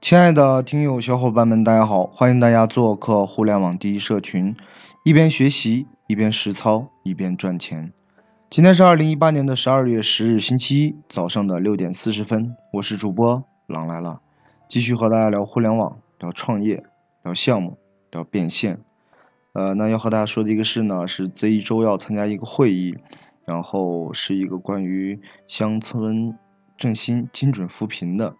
亲爱的听友小伙伴们，大家好！欢迎大家做客互联网第一社群，一边学习一边实操一边赚钱。今天是二零一八年的十二月十日，星期一早上的六点四十分，我是主播狼来了，继续和大家聊互联网，聊创业，聊项目，聊变现。呃，那要和大家说的一个事呢，是这一周要参加一个会议，然后是一个关于乡村振兴精准扶贫的。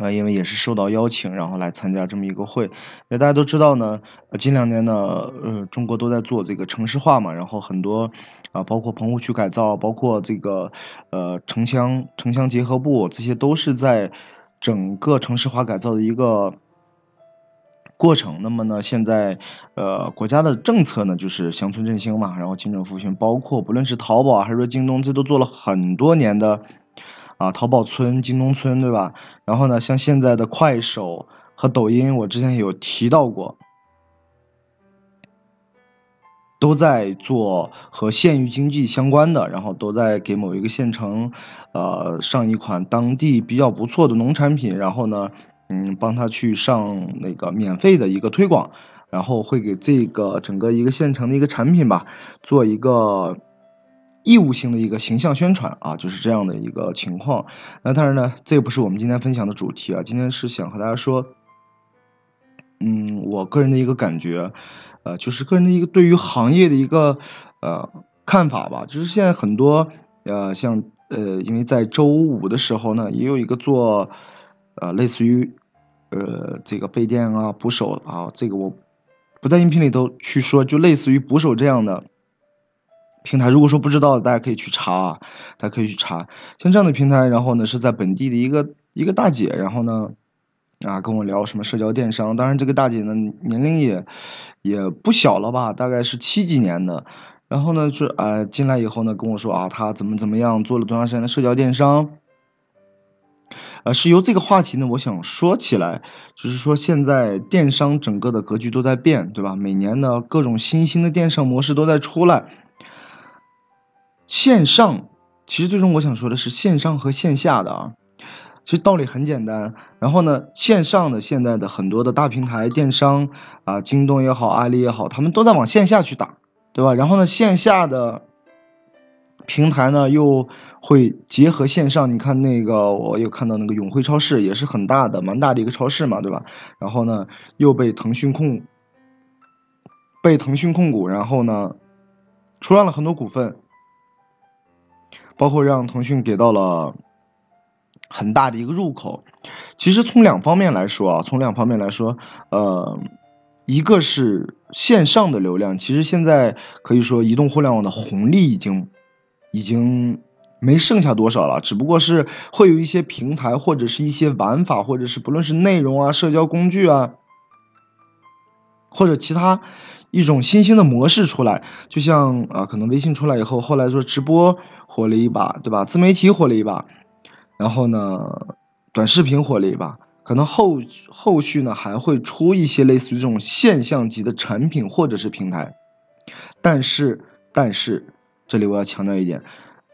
啊，因为也是受到邀请，然后来参加这么一个会。因为大家都知道呢，近两年呢，呃，中国都在做这个城市化嘛，然后很多啊，包括棚户区改造，包括这个呃城乡城乡结合部，这些都是在整个城市化改造的一个过程。那么呢，现在呃国家的政策呢，就是乡村振兴嘛，然后精准扶贫，包括不论是淘宝还是说京东，这都做了很多年的。啊，淘宝村、京东村，对吧？然后呢，像现在的快手和抖音，我之前有提到过，都在做和县域经济相关的，然后都在给某一个县城，呃，上一款当地比较不错的农产品，然后呢，嗯，帮他去上那个免费的一个推广，然后会给这个整个一个县城的一个产品吧，做一个。义务性的一个形象宣传啊，就是这样的一个情况。那当然呢，这不是我们今天分享的主题啊。今天是想和大家说，嗯，我个人的一个感觉，呃，就是个人的一个对于行业的一个呃看法吧。就是现在很多呃，像呃，因为在周五的时候呢，也有一个做呃类似于呃这个备电啊、捕手啊，这个我不在音频里头去说，就类似于捕手这样的。平台如果说不知道，大家可以去查，大家可以去查。像这样的平台，然后呢是在本地的一个一个大姐，然后呢啊跟我聊什么社交电商。当然这个大姐呢年龄也也不小了吧，大概是七几年的。然后呢就啊进来以后呢跟我说啊她怎么怎么样做了多长时间的社交电商。呃是由这个话题呢我想说起来，就是说现在电商整个的格局都在变，对吧？每年呢各种新兴的电商模式都在出来。线上其实最终我想说的是线上和线下的啊，其实道理很简单。然后呢，线上的现在的很多的大平台电商啊，京东也好，阿里也好，他们都在往线下去打，对吧？然后呢，线下的平台呢又会结合线上。你看那个，我有看到那个永辉超市也是很大的，蛮大的一个超市嘛，对吧？然后呢，又被腾讯控被腾讯控股，然后呢，出让了很多股份。包括让腾讯给到了很大的一个入口，其实从两方面来说啊，从两方面来说，呃，一个是线上的流量，其实现在可以说移动互联网的红利已经已经没剩下多少了，只不过是会有一些平台或者是一些玩法，或者是不论是内容啊、社交工具啊，或者其他一种新兴的模式出来，就像啊，可能微信出来以后，后来说直播。火了一把，对吧？自媒体火了一把，然后呢，短视频火了一把，可能后后续呢还会出一些类似于这种现象级的产品或者是平台，但是但是这里我要强调一点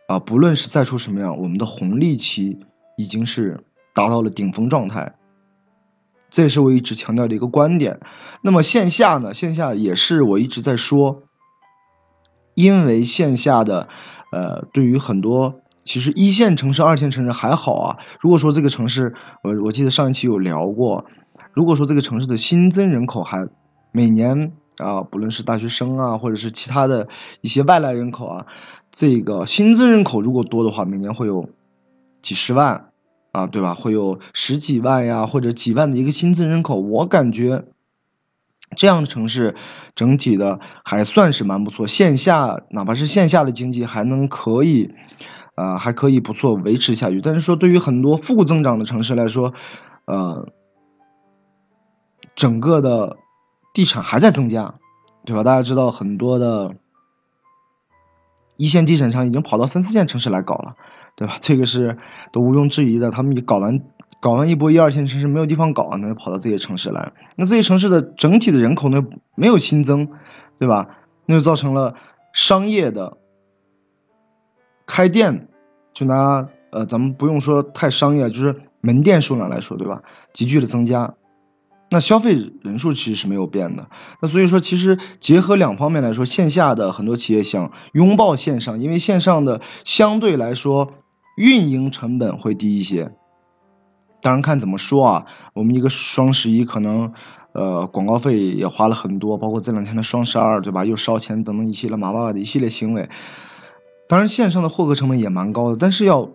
啊，不论是再出什么样，我们的红利期已经是达到了顶峰状态，这也是我一直强调的一个观点。那么线下呢，线下也是我一直在说，因为线下的。呃，对于很多其实一线城市、二线城市还好啊。如果说这个城市，我我记得上一期有聊过，如果说这个城市的新增人口还每年啊，不论是大学生啊，或者是其他的一些外来人口啊，这个新增人口如果多的话，每年会有几十万啊，对吧？会有十几万呀，或者几万的一个新增人口，我感觉。这样的城市，整体的还算是蛮不错。线下哪怕是线下的经济还能可以，呃，还可以不错维持下去。但是说对于很多负增长的城市来说，呃，整个的地产还在增加，对吧？大家知道很多的一线地产商已经跑到三四线城市来搞了，对吧？这个是都毋庸置疑的。他们搞完。搞完一波一二线城市没有地方搞，那就跑到这些城市来。那这些城市的整体的人口呢没有新增，对吧？那就造成了商业的开店，就拿呃咱们不用说太商业，就是门店数量来说，对吧？急剧的增加，那消费人数其实是没有变的。那所以说，其实结合两方面来说，线下的很多企业想拥抱线上，因为线上的相对来说运营成本会低一些。当然看怎么说啊，我们一个双十一可能，呃，广告费也花了很多，包括这两天的双十二，对吧？又烧钱等等一系列马爸爸的一系列行为。当然线上的获客成本也蛮高的，但是要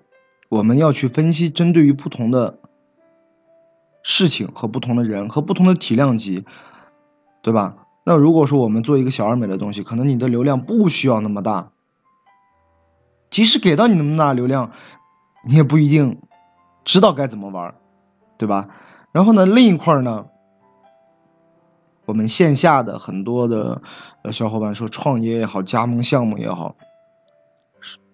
我们要去分析，针对于不同的事情和不同的人和不同的体量级，对吧？那如果说我们做一个小而美的东西，可能你的流量不需要那么大，即使给到你那么大流量，你也不一定。知道该怎么玩，对吧？然后呢，另一块呢，我们线下的很多的呃小伙伴说，创业也好，加盟项目也好，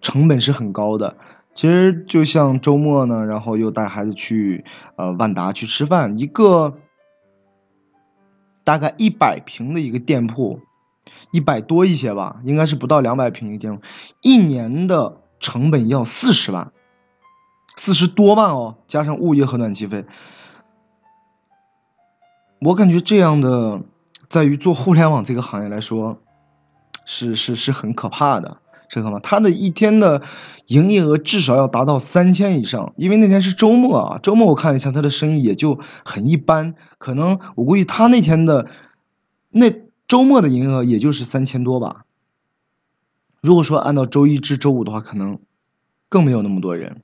成本是很高的。其实就像周末呢，然后又带孩子去呃万达去吃饭，一个大概一百平的一个店铺，一百多一些吧，应该是不到两百平一个店铺，一年的成本要四十万。四十多万哦，加上物业和暖气费，我感觉这样的，在于做互联网这个行业来说，是是是很可怕的，知道吗？他的一天的营业额至少要达到三千以上，因为那天是周末啊，周末我看了一下他的生意也就很一般，可能我估计他那天的那周末的营业额也就是三千多吧。如果说按照周一至周五的话，可能更没有那么多人。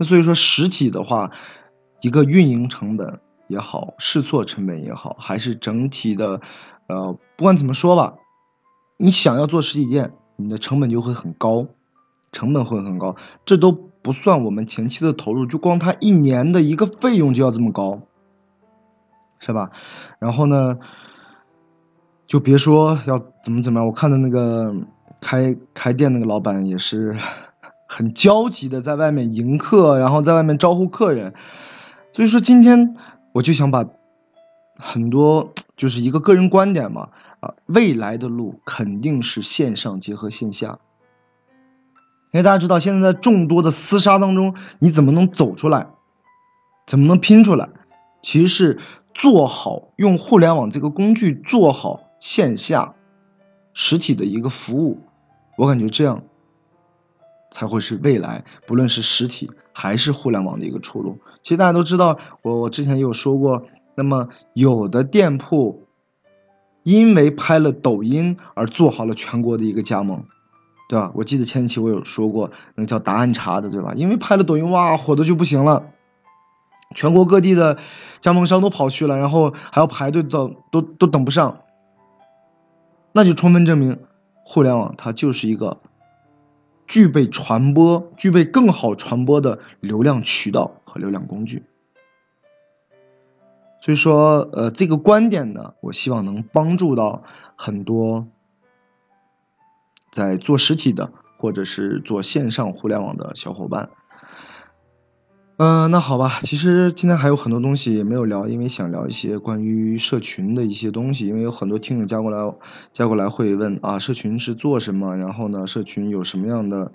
那所以说，实体的话，一个运营成本也好，试错成本也好，还是整体的，呃，不管怎么说吧，你想要做实体店，你的成本就会很高，成本会很高，这都不算我们前期的投入，就光它一年的一个费用就要这么高，是吧？然后呢，就别说要怎么怎么样，我看的那个开开店那个老板也是。很焦急的在外面迎客，然后在外面招呼客人，所以说今天我就想把很多就是一个个人观点嘛，啊，未来的路肯定是线上结合线下，因为大家知道现在在众多的厮杀当中，你怎么能走出来，怎么能拼出来，其实是做好用互联网这个工具做好线下实体的一个服务，我感觉这样。才会是未来，不论是实体还是互联网的一个出路。其实大家都知道，我我之前也有说过，那么有的店铺因为拍了抖音而做好了全国的一个加盟，对吧？我记得前期我有说过，那个叫答案茶的，对吧？因为拍了抖音，哇，火的就不行了，全国各地的加盟商都跑去了，然后还要排队等，都都等不上，那就充分证明，互联网它就是一个。具备传播、具备更好传播的流量渠道和流量工具，所以说，呃，这个观点呢，我希望能帮助到很多在做实体的或者是做线上互联网的小伙伴。嗯，那好吧，其实今天还有很多东西没有聊，因为想聊一些关于社群的一些东西，因为有很多听友加过来，加过来会问啊，社群是做什么？然后呢，社群有什么样的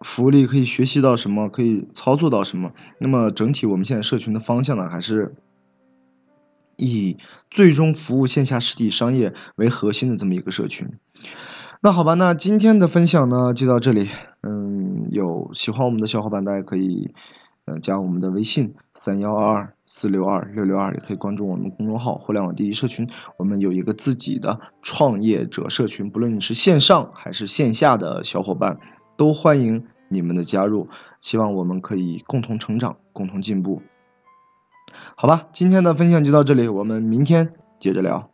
福利可以学习到什么？可以操作到什么？那么整体我们现在社群的方向呢，还是以最终服务线下实体商业为核心的这么一个社群。那好吧，那今天的分享呢就到这里。嗯，有喜欢我们的小伙伴，大家可以嗯加我们的微信三幺二二四六二六六二，也可以关注我们公众号“互联网第一社群”。我们有一个自己的创业者社群，不论你是线上还是线下的小伙伴，都欢迎你们的加入。希望我们可以共同成长，共同进步。好吧，今天的分享就到这里，我们明天接着聊。